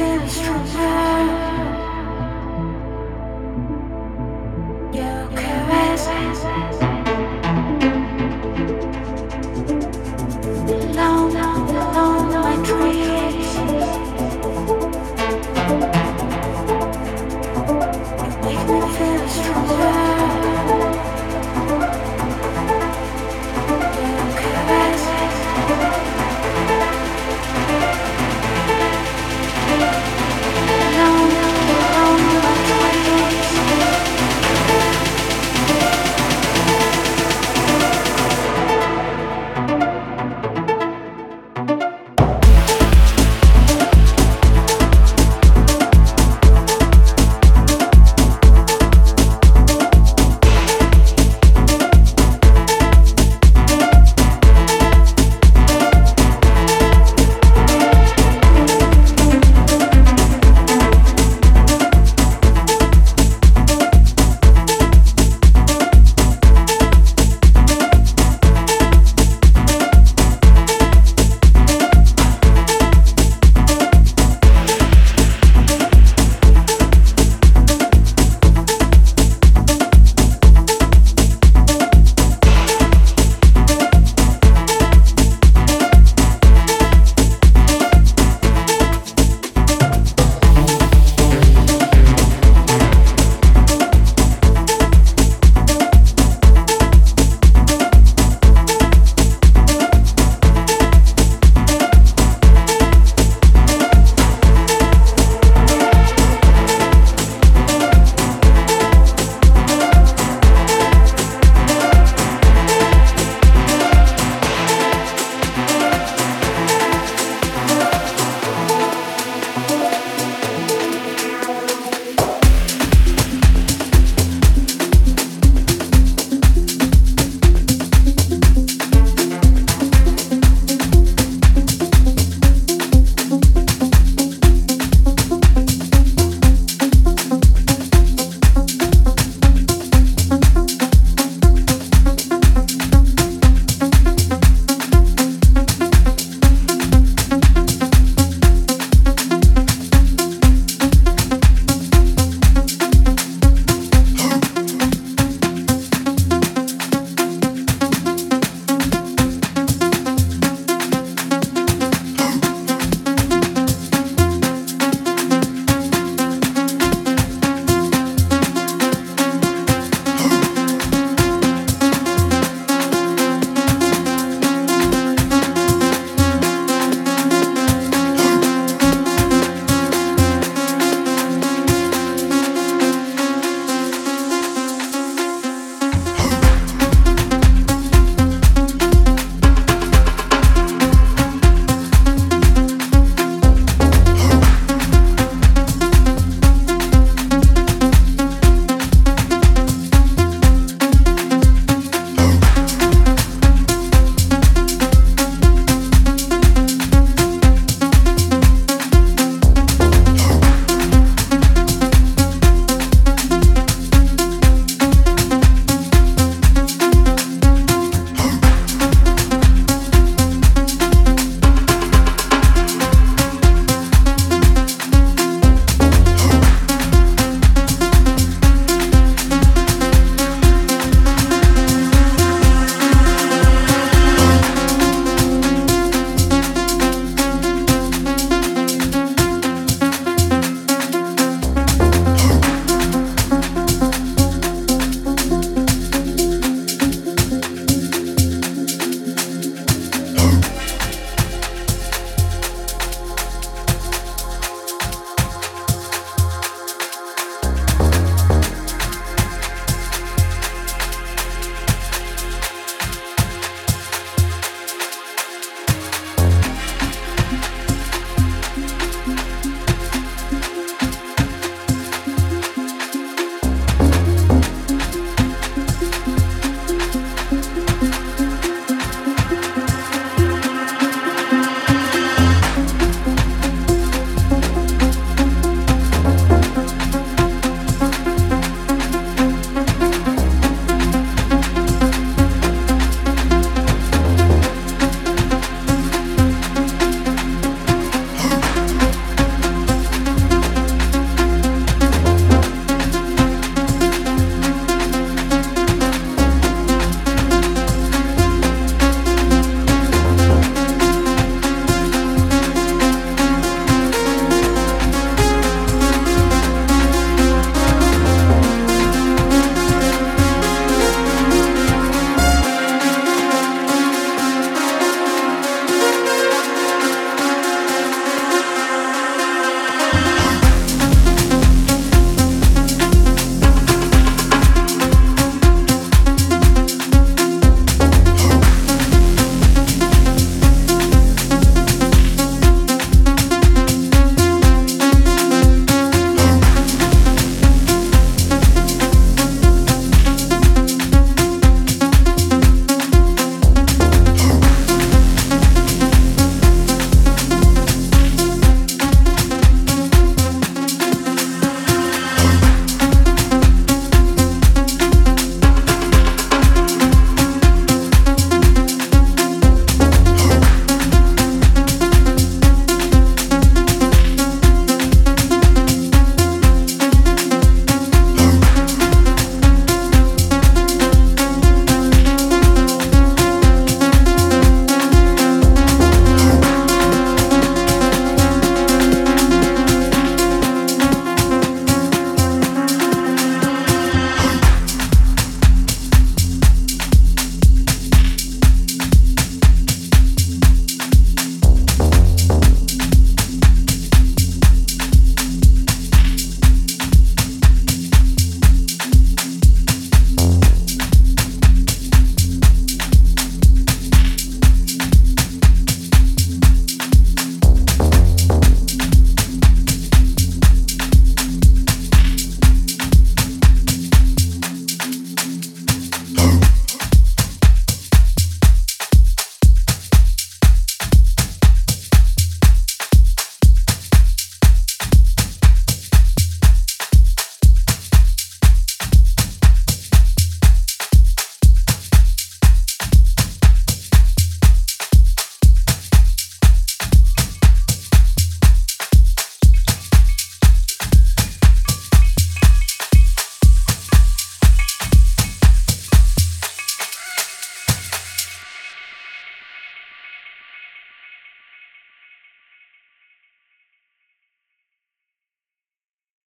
distance from